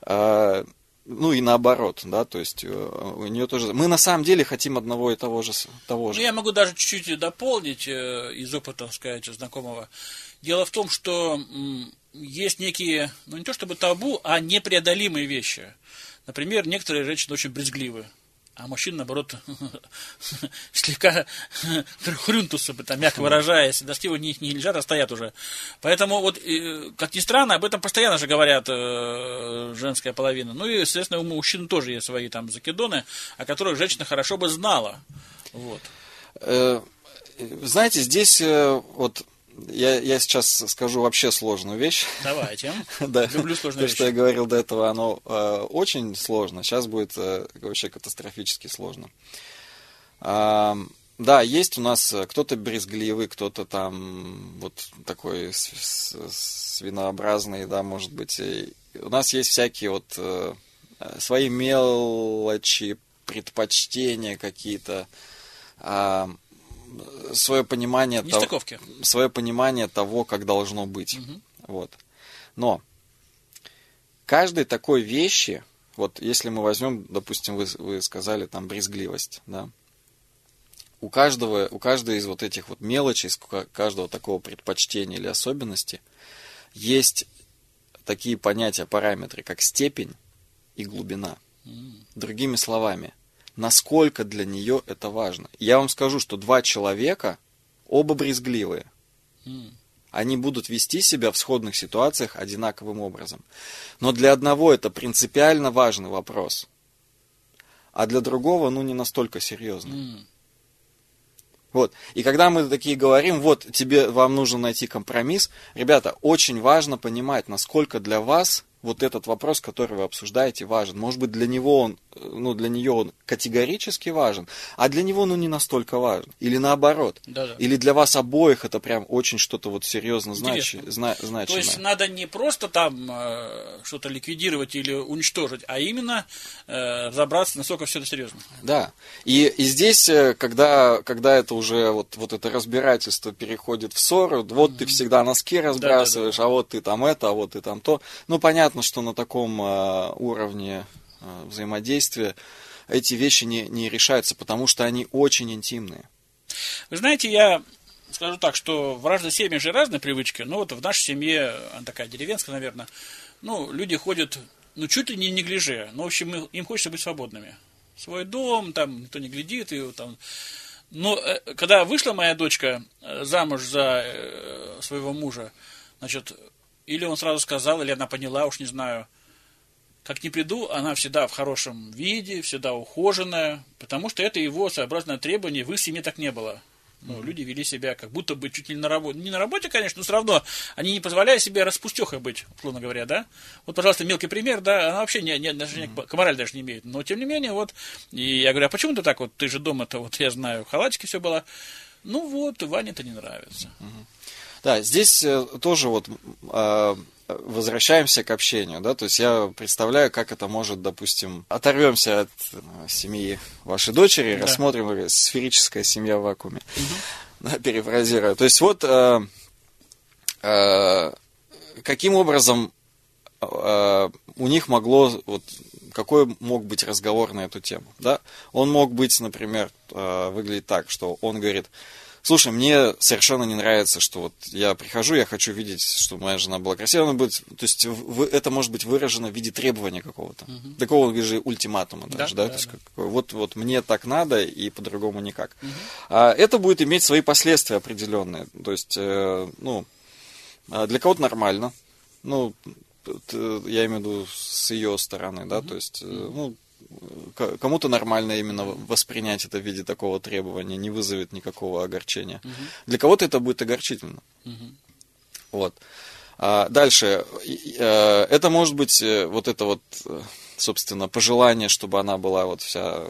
А, ну и наоборот, да, то есть э, у нее тоже. Мы на самом деле хотим одного и того же. Того Ну, же. я могу даже чуть-чуть дополнить э, из опыта, так сказать, знакомого. Дело в том, что есть некие, ну не то чтобы табу, а непреодолимые вещи. Например, некоторые женщины очень брезгливы. А мужчина, наоборот, [laughs] слегка хрюнтусы, там, мягко выражаясь, до его не, не лежат, а стоят уже. Поэтому, вот, как ни странно, об этом постоянно же говорят э, женская половина. Ну и, естественно, у мужчин тоже есть свои там закидоны, о которых женщина хорошо бы знала. Вот. Э, знаете, здесь э, вот я, я сейчас скажу вообще сложную вещь. Давайте. [laughs] да. Люблю сложные То, вещи. что я говорил до этого, оно э, очень сложно. Сейчас будет э, вообще катастрофически сложно. А, да, есть у нас э, кто-то брезгливый, кто-то там вот такой свинообразный, да, может быть. И у нас есть всякие вот э, свои мелочи, предпочтения какие-то. А, свое понимание того, свое понимание того, как должно быть. Угу. Вот. Но каждой такой вещи, вот если мы возьмем, допустим, вы, вы сказали там брезгливость, да, у каждого, у каждой из вот этих вот мелочей, каждого такого предпочтения или особенности есть такие понятия, параметры, как степень и глубина. Другими словами, насколько для нее это важно. Я вам скажу, что два человека, оба брезгливые. Mm. Они будут вести себя в сходных ситуациях одинаковым образом. Но для одного это принципиально важный вопрос, а для другого, ну, не настолько серьезный. Mm. Вот. И когда мы такие говорим, вот тебе, вам нужно найти компромисс, ребята, очень важно понимать, насколько для вас вот этот вопрос, который вы обсуждаете, важен. Может быть, для него он, ну, для нее он категорически важен, а для него, ну, не настолько важен. Или наоборот. Да-да. Или для вас обоих это прям очень что-то вот серьезно знач... зна... значимое. То есть надо не просто там э, что-то ликвидировать или уничтожить, а именно э, разобраться, насколько все это серьезно. Да. И, и здесь, э, когда, когда это уже вот, вот это разбирательство переходит в ссору, вот mm-hmm. ты всегда носки разбрасываешь, Да-да-да. а вот ты там это, а вот ты там то. Ну, понятно, что на таком э, уровне взаимодействия эти вещи не, не решаются, потому что они очень интимные. Вы знаете, я скажу так, что в разных семьях же разные привычки. Ну, вот в нашей семье, она такая деревенская, наверное, ну, люди ходят, ну, чуть ли не неглиже. Ну, в общем, им хочется быть свободными. Свой дом, там, никто не глядит, и там... Но э, когда вышла моя дочка замуж за своего мужа, значит, или он сразу сказал, или она поняла, уж не знаю. Как не приду, она всегда в хорошем виде, всегда ухоженная, потому что это его своеобразное требование, в их семье так не было. Ну, mm-hmm. люди вели себя как будто бы чуть ли не на работе. Не на работе, конечно, но все равно они не позволяют себе распустехой быть, условно говоря, да. Вот, пожалуйста, мелкий пример, да, она вообще не, не, отношения mm-hmm. к морали даже не имеет. Но, тем не менее, вот, и я говорю, а почему ты так вот, ты же дома-то, вот, я знаю, в халатике все было. Ну вот, Ване это не нравится. Mm-hmm. Да, здесь э, тоже вот а, возвращаемся к общению, да, то есть я представляю, как это может, допустим, оторвемся от э, семьи вашей дочери, да. рассмотрим сферическая семья в вакууме, угу. да, перефразирую. То есть вот э, э, каким образом э, у них могло вот какой мог быть разговор на эту тему, да? Он мог быть, например, э, выглядеть так, что он говорит, слушай, мне совершенно не нравится, что вот я прихожу, я хочу видеть, что моя жена была красивая, она будет, то есть в, это может быть выражено в виде требования какого-то, угу. такого же ультиматума даже, да, да? да, то есть да. Как, вот, вот мне так надо и по-другому никак. Угу. А, это будет иметь свои последствия определенные, то есть, э, ну, а для кого-то нормально, ну, я имею в виду с ее стороны, да, угу. то есть, э, ну, кому-то нормально именно воспринять это в виде такого требования, не вызовет никакого огорчения. Угу. Для кого-то это будет огорчительно. Угу. Вот. А дальше, э, это может быть э, вот это вот, э, собственно, пожелание, чтобы она была вот вся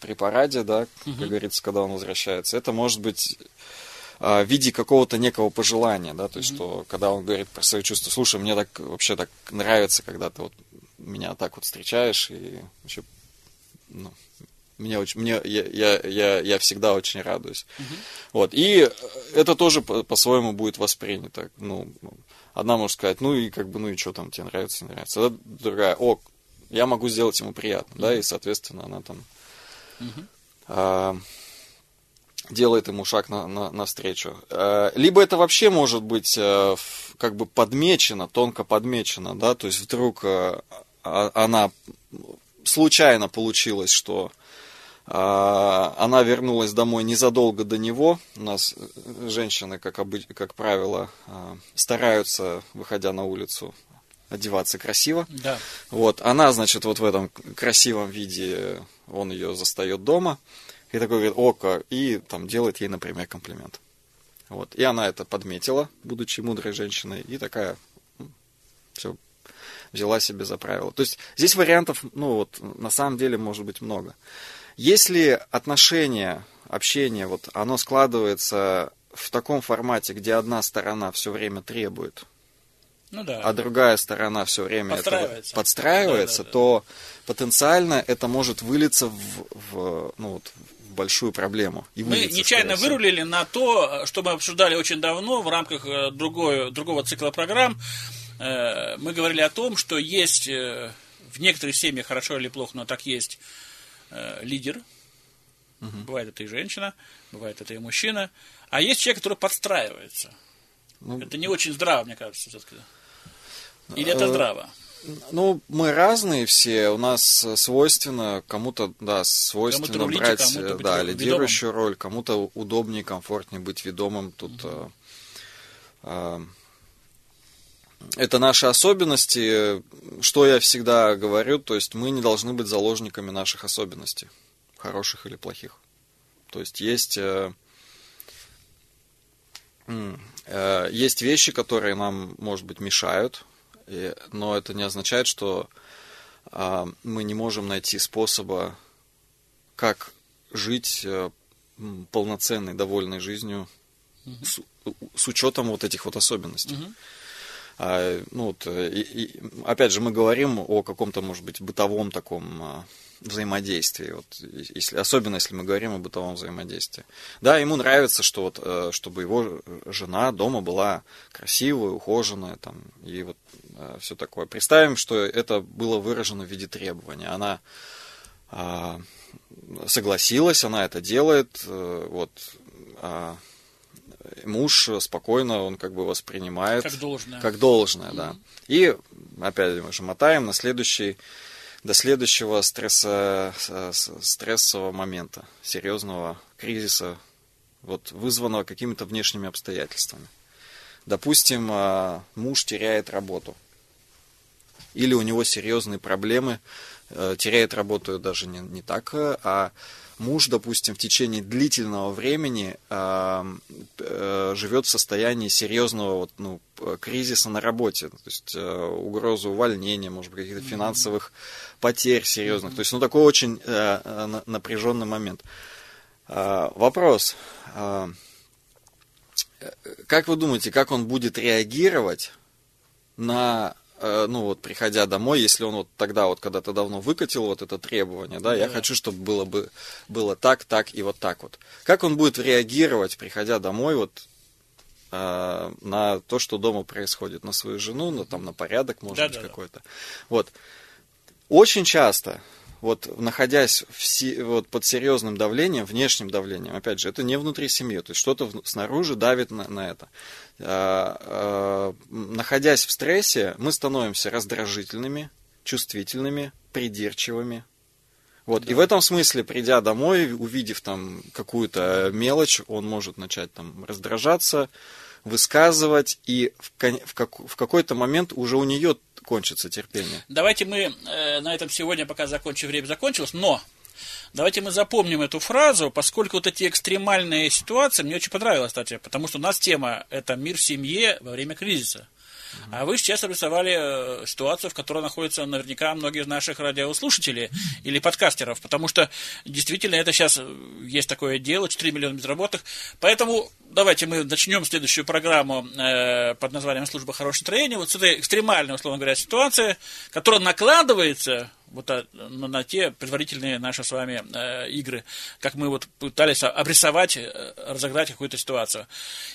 при параде, да, угу. как говорится, когда он возвращается. Это может быть в виде какого-то некого пожелания, да, то есть, mm что когда он говорит про свои чувства, слушай, мне так вообще так нравится, когда ты вот меня так вот встречаешь, и вообще, ну, мне очень, мне, я, я, я, я всегда очень радуюсь. Uh-huh. Вот, и это тоже по- по-своему будет воспринято. Ну, одна может сказать, ну и как бы, ну и что там тебе нравится, не нравится. А другая, о, я могу сделать ему приятно, uh-huh. да, и, соответственно, она там uh-huh. а, делает ему шаг на, на, навстречу. А, либо это вообще может быть а, как бы подмечено, тонко подмечено, да, то есть вдруг а, она случайно получилось, что а, она вернулась домой незадолго до него. У нас э, женщины, как, обы- как правило, а, стараются, выходя на улицу, одеваться красиво. Да. Вот, она, значит, вот в этом красивом виде, он ее застает дома, и такой говорит, око, и там делает ей, например, комплимент. Вот, и она это подметила, будучи мудрой женщиной, и такая, все, взяла себе за правило. То есть здесь вариантов, ну вот, на самом деле может быть много. Если отношения, общение, вот, оно складывается в таком формате, где одна сторона все время требует, Ну да. а другая сторона все время этого Подстраивается. подстраивается, Да, да, да. то потенциально это может вылиться в, в, ну, вот, в большую проблему. И Мы нечаянно вырулили на то, что мы обсуждали очень давно в рамках э, другой, другого цикла программ. Э, Мы говорили о том, что есть э, в некоторых семьях, хорошо или плохо, но так есть, э, лидер. Бывает это и женщина, бывает это и мужчина. А есть человек, который подстраивается. Ну, Это не очень здраво, мне кажется, все-таки. Или это здраво? Ну, мы разные все, у нас свойственно, кому-то, да, свойственно Кому-то рулить, а брать, быть да, ведомым. лидирующую роль, кому-то удобнее, комфортнее быть ведомым. Тут э, э, это наши особенности. Что я всегда говорю, то есть мы не должны быть заложниками наших особенностей, хороших или плохих. То есть есть э, э, есть вещи, которые нам, может быть, мешают, и- но это не означает, что а, мы не можем найти способа, как жить э, полноценной, довольной жизнью с, с учетом вот этих вот особенностей. Мгм. А, ну, вот, э, и, и, опять же, мы говорим о каком-то, может быть, бытовом таком а, взаимодействии. Вот, если, особенно если мы говорим о бытовом взаимодействии. Да, ему нравится, что вот, э, чтобы его жена дома была красивая, ухоженная, там, и вот все такое. Представим, что это было выражено в виде требования. Она а, согласилась, она это делает, э, вот, муж спокойно, он как бы воспринимает Как должное. как должное, да. И опять мы же мотаем на следующий, до следующего стресса, стрессового момента, серьезного кризиса, вот, вызванного какими-то внешними обстоятельствами. Допустим, а, муж теряет работу. Или у него серьезные проблемы, э, теряет работу даже не, не так, а муж, допустим, в течение длительного времени а, э, живет в состоянии серьезного вот, ну, кризиса на работе, то есть э, угрозы увольнения, может быть, каких-то финансовых потерь серьезных. То есть, ну, такой очень э, э, на- напряженный момент. А, вопрос. а, э, как вы думаете, как он будет реагировать на, э, ну вот, приходя домой, если он вот тогда вот когда-то давно выкатил вот это требование, да, я Да. хочу, чтобы было бы было так, так и вот так вот. Как он будет реагировать, приходя домой, вот э, на то, что дома происходит, на свою жену, на, там, на порядок, может быть, Да-да-да. какой-то. Вот. Очень часто, вот находясь в си- вот, под серьезным давлением, внешним давлением, опять же, это не внутри семьи, то есть что-то снаружи давит на, на это. А, а, находясь в стрессе, мы становимся раздражительными, чувствительными, придирчивыми. Вот. И в этом смысле, придя домой, увидев там какую-то мелочь, он может начать там раздражаться, высказывать, и в, в как- в какой-то момент уже у нее кончится терпение. Давайте мы э, на этом сегодня, пока закончим, время закончилось, но давайте мы запомним эту фразу, поскольку вот эти экстремальные ситуации мне очень понравилось, кстати, потому что у нас тема – это мир в семье во время кризиса. А вы сейчас обрисовали э, ситуацию, в которой находятся наверняка многие из наших радиослушателей или подкастеров, потому что действительно это сейчас э, есть такое дело, 4 миллиона безработных. Поэтому давайте мы начнем следующую программу э, под названием «Служба хорошего настроения». Вот с этой экстремальной, условно говоря, ситуации, которая накладывается вот а, на, на те предварительные наши с вами э, игры, как мы вот пытались обрисовать, э, разогнать какую-то ситуацию.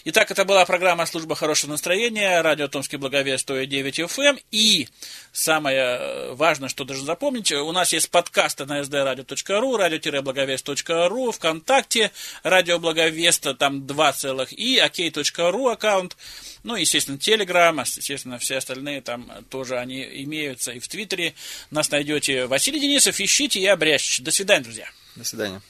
Итак, это была программа «Служба хорошего настроения», радио «Томский благовест» 109 FM, и самое э, важное, что должен запомнить, у нас есть подкасты на sdradio.ru, радио-благовест.ру, ВКонтакте, радио Благовеста, там два целых, и ok.ru аккаунт. Ну, естественно, Телеграм, естественно, все остальные там тоже они имеются. И в Твиттере нас найдете. Василий Денисов, ищите, я Брящич. До свидания, друзья. До свидания.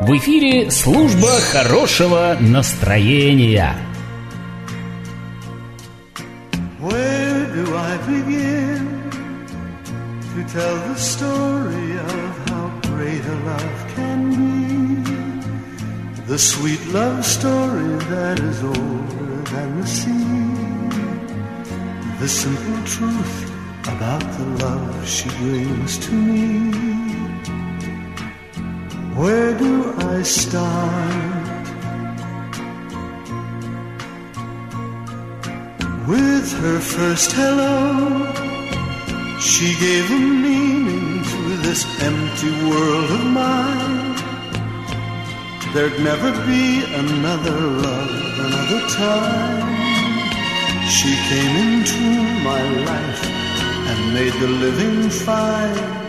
В эфире служба хорошего настроения. Where do I begin tell the story of how great a love can be? The sweet love story that is older than the sea. The simple truth about the love she brings to me. Where do I start? With her first hello, she gave a meaning to this empty world of mine. There'd never be another love, another time. She came into my life and made the living fine